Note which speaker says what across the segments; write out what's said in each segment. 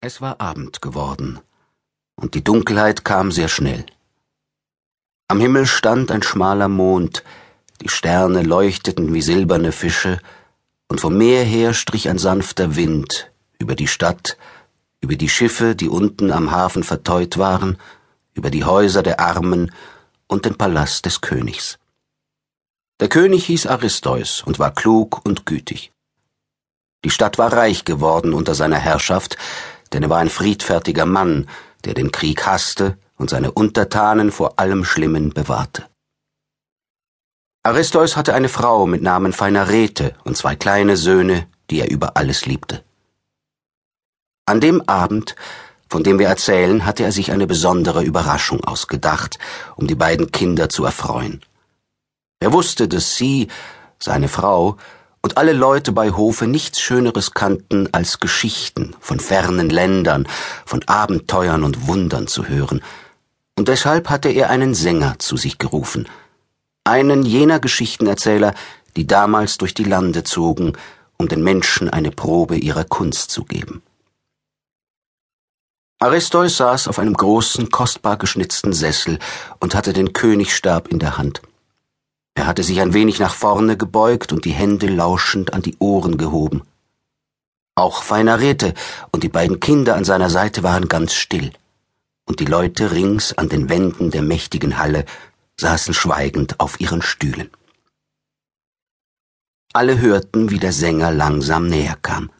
Speaker 1: Es war Abend geworden, und die Dunkelheit kam sehr schnell. Am Himmel stand ein schmaler Mond, die Sterne leuchteten wie silberne Fische, und vom Meer her strich ein sanfter Wind über die Stadt, über die Schiffe, die unten am Hafen verteut waren, über die Häuser der Armen und den Palast des Königs. Der König hieß Aristeus und war klug und gütig. Die Stadt war reich geworden unter seiner Herrschaft, denn er war ein friedfertiger Mann, der den Krieg hasste und seine Untertanen vor allem Schlimmen bewahrte. Aristeus hatte eine Frau mit Namen Phainarete und zwei kleine Söhne, die er über alles liebte. An dem Abend, von dem wir erzählen, hatte er sich eine besondere Überraschung ausgedacht, um die beiden Kinder zu erfreuen. Er wusste, dass sie, seine Frau, und alle Leute bei Hofe nichts Schöneres kannten, als Geschichten von fernen Ländern, von Abenteuern und Wundern zu hören, und deshalb hatte er einen Sänger zu sich gerufen, einen jener Geschichtenerzähler, die damals durch die Lande zogen, um den Menschen eine Probe ihrer Kunst zu geben. Aristois saß auf einem großen, kostbar geschnitzten Sessel und hatte den Königsstab in der Hand. Hatte sich ein wenig nach vorne gebeugt und die Hände lauschend an die Ohren gehoben. Auch Feinarete und die beiden Kinder an seiner Seite waren ganz still, und die Leute rings an den Wänden der mächtigen Halle saßen schweigend auf ihren Stühlen. Alle hörten, wie der Sänger langsam näher kam.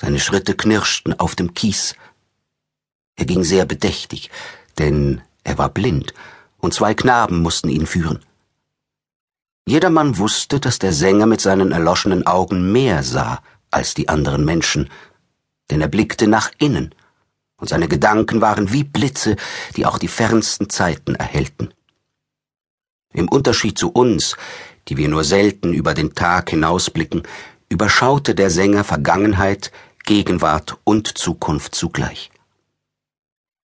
Speaker 1: Seine Schritte knirschten auf dem Kies. Er ging sehr bedächtig, denn er war blind, und zwei Knaben mussten ihn führen. Jedermann wusste, dass der Sänger mit seinen erloschenen Augen mehr sah als die anderen Menschen, denn er blickte nach innen, und seine Gedanken waren wie Blitze, die auch die fernsten Zeiten erhellten. Im Unterschied zu uns, die wir nur selten über den Tag hinausblicken, überschaute der Sänger Vergangenheit, Gegenwart und Zukunft zugleich.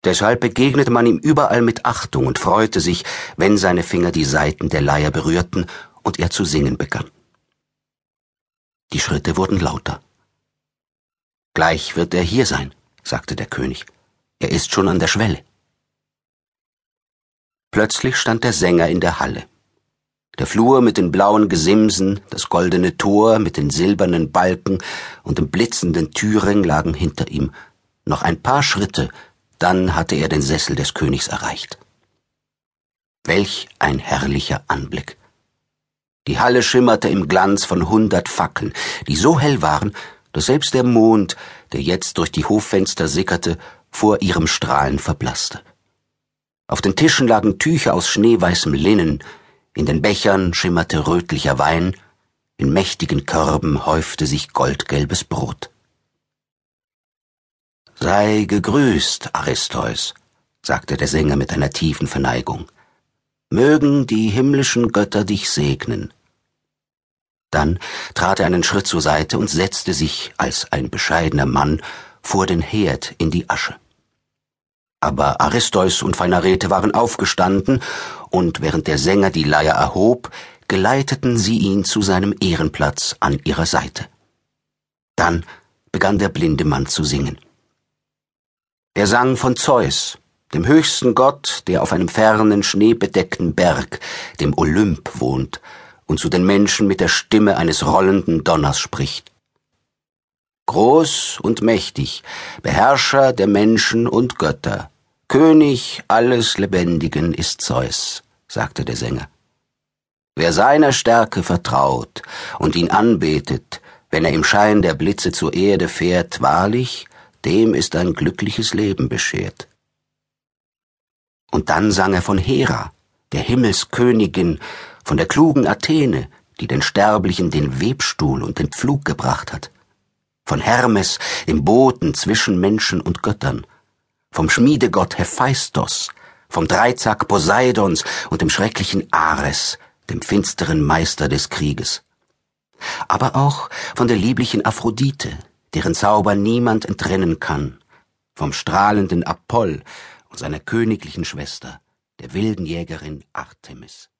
Speaker 1: Deshalb begegnete man ihm überall mit Achtung und freute sich, wenn seine Finger die Saiten der Leier berührten und er zu singen begann. Die Schritte wurden lauter. Gleich wird er hier sein, sagte der König. Er ist schon an der Schwelle. Plötzlich stand der Sänger in der Halle. Der Flur mit den blauen Gesimsen, das goldene Tor mit den silbernen Balken und dem blitzenden Türring lagen hinter ihm. Noch ein paar Schritte, dann hatte er den Sessel des Königs erreicht. Welch ein herrlicher Anblick. Die Halle schimmerte im Glanz von hundert Fackeln, die so hell waren, dass selbst der Mond, der jetzt durch die Hoffenster sickerte, vor ihrem Strahlen verblasste. Auf den Tischen lagen Tücher aus schneeweißem Linnen, in den Bechern schimmerte rötlicher Wein, in mächtigen Körben häufte sich goldgelbes Brot. Sei gegrüßt, Aristeus, sagte der Sänger mit einer tiefen Verneigung. Mögen die himmlischen Götter dich segnen. Dann trat er einen Schritt zur Seite und setzte sich als ein bescheidener Mann vor den Herd in die Asche. Aber Aristeus und Phainarete waren aufgestanden, und während der Sänger die Leier erhob, geleiteten sie ihn zu seinem Ehrenplatz an ihrer Seite. Dann begann der blinde Mann zu singen. Er sang von Zeus, dem höchsten Gott, der auf einem fernen, schneebedeckten Berg, dem Olymp, wohnt und zu den Menschen mit der Stimme eines rollenden Donners spricht. Groß und mächtig, Beherrscher der Menschen und Götter, König alles Lebendigen ist Zeus, sagte der Sänger. Wer seiner Stärke vertraut und ihn anbetet, wenn er im Schein der Blitze zur Erde fährt, wahrlich, dem ist ein glückliches Leben beschert. Und dann sang er von Hera, der Himmelskönigin, von der klugen Athene, die den Sterblichen den Webstuhl und den Pflug gebracht hat, von Hermes, dem Boten zwischen Menschen und Göttern, vom Schmiedegott Hephaistos, vom Dreizack Poseidons und dem schrecklichen Ares, dem finsteren Meister des Krieges. Aber auch von der lieblichen Aphrodite, deren Zauber niemand entrennen kann, vom strahlenden Apoll, und seiner königlichen Schwester, der wilden Jägerin Artemis.